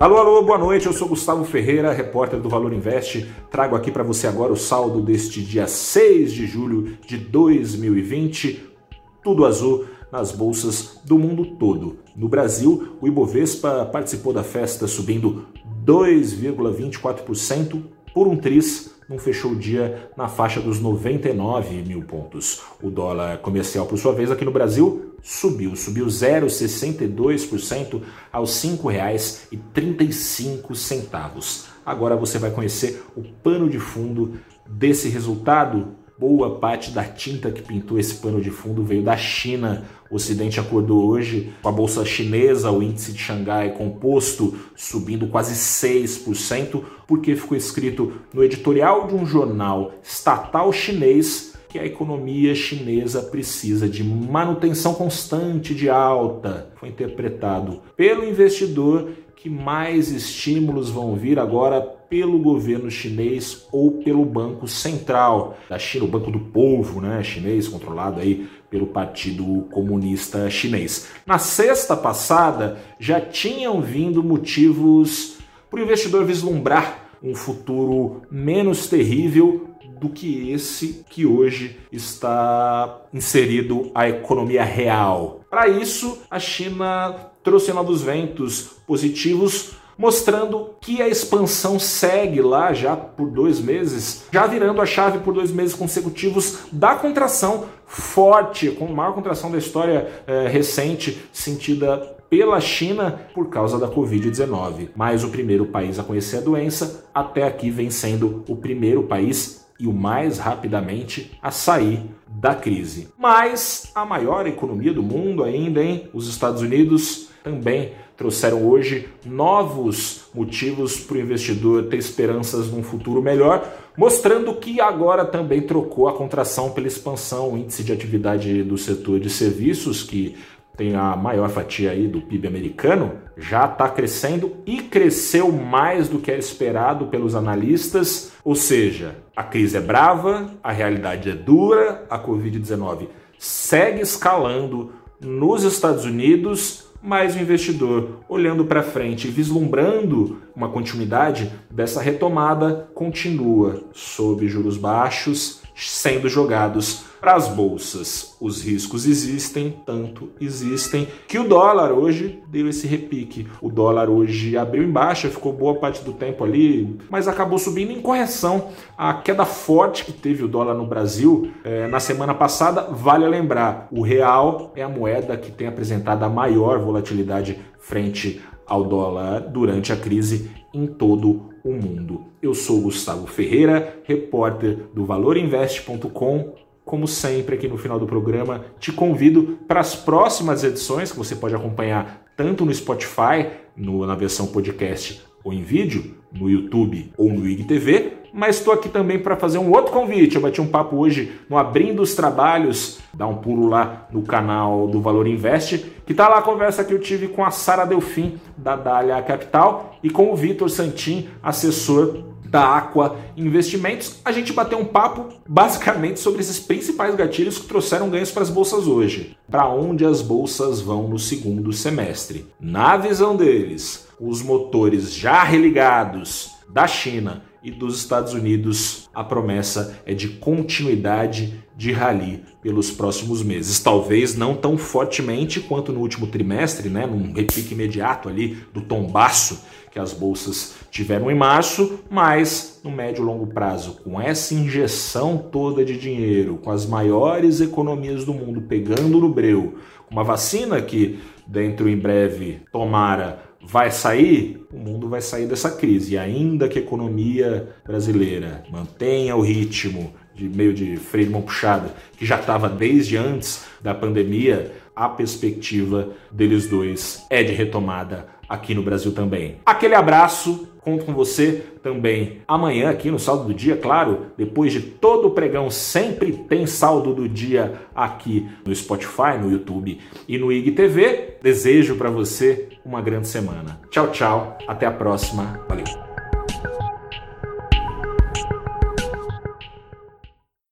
Alô, alô, boa noite. Eu sou Gustavo Ferreira, repórter do Valor Invest. Trago aqui para você agora o saldo deste dia 6 de julho de 2020. Tudo azul nas bolsas do mundo todo. No Brasil, o Ibovespa participou da festa subindo 2,24% por um tris não fechou o dia na faixa dos 99 mil pontos. O dólar comercial, por sua vez, aqui no Brasil, subiu, subiu 0,62% aos R$ 5,35. Agora você vai conhecer o pano de fundo desse resultado boa parte da tinta que pintou esse pano de fundo veio da China. O Ocidente acordou hoje com a bolsa chinesa, o índice de Xangai composto subindo quase 6%, porque ficou escrito no editorial de um jornal estatal chinês que a economia chinesa precisa de manutenção constante de alta. Foi interpretado pelo investidor que mais estímulos vão vir agora pelo governo chinês ou pelo Banco Central da China, o Banco do Povo, né, chinês, controlado aí pelo Partido Comunista Chinês. Na sexta passada já tinham vindo motivos para o investidor vislumbrar um futuro menos terrível do que esse que hoje está inserido a economia real. Para isso, a China trouxe novos ventos positivos mostrando que a expansão segue lá já por dois meses, já virando a chave por dois meses consecutivos da contração forte, com a maior contração da história é, recente sentida pela China por causa da Covid-19. Mas o primeiro país a conhecer a doença, até aqui vem sendo o primeiro país e o mais rapidamente a sair da crise. Mas a maior economia do mundo ainda, hein? Os Estados Unidos também trouxeram hoje novos motivos para o investidor ter esperanças num futuro melhor, mostrando que agora também trocou a contração pela expansão, o índice de atividade do setor de serviços, que tem a maior fatia aí do PIB americano, já está crescendo e cresceu mais do que é esperado pelos analistas. Ou seja, a crise é brava, a realidade é dura, a Covid-19 segue escalando nos Estados Unidos mas o investidor, olhando para frente e vislumbrando uma continuidade dessa retomada, continua sob juros baixos, sendo jogados para as bolsas. Os riscos existem, tanto existem, que o dólar hoje deu esse repique. O dólar hoje abriu em baixa, ficou boa parte do tempo ali, mas acabou subindo em correção. A queda forte que teve o dólar no Brasil é, na semana passada, vale lembrar, o real é a moeda que tem apresentado a maior volatilidade frente ao dólar durante a crise em todo o mundo. Eu sou Gustavo Ferreira, repórter do valorinvest.com como sempre, aqui no final do programa, te convido para as próximas edições que você pode acompanhar tanto no Spotify, no, na versão podcast ou em vídeo, no YouTube ou no IGTV, mas estou aqui também para fazer um outro convite. Eu bati um papo hoje no Abrindo os Trabalhos, dá um pulo lá no canal do Valor Invest, que está lá a conversa que eu tive com a Sara Delfim, da Dália Capital, e com o Vitor Santin, assessor da Aqua Investimentos, a gente bateu um papo basicamente sobre esses principais gatilhos que trouxeram ganhos para as bolsas hoje. Para onde as bolsas vão no segundo semestre? Na visão deles, os motores já religados da China e dos Estados Unidos, a promessa é de continuidade de rally pelos próximos meses. Talvez não tão fortemente quanto no último trimestre, né, num repique imediato ali do tombaço que as bolsas tiveram em março, mas no médio e longo prazo, com essa injeção toda de dinheiro, com as maiores economias do mundo pegando no breu, uma vacina que dentro em breve tomara vai sair, o mundo vai sair dessa crise. E ainda que a economia brasileira mantenha o ritmo de meio de freio de mão puxada, que já estava desde antes da pandemia, a perspectiva deles dois é de retomada aqui no Brasil também. Aquele abraço, conto com você também amanhã aqui no Saldo do Dia, claro, depois de todo o pregão sempre tem Saldo do Dia aqui no Spotify, no YouTube e no IGTV. Desejo para você uma grande semana. Tchau, tchau, até a próxima. Valeu.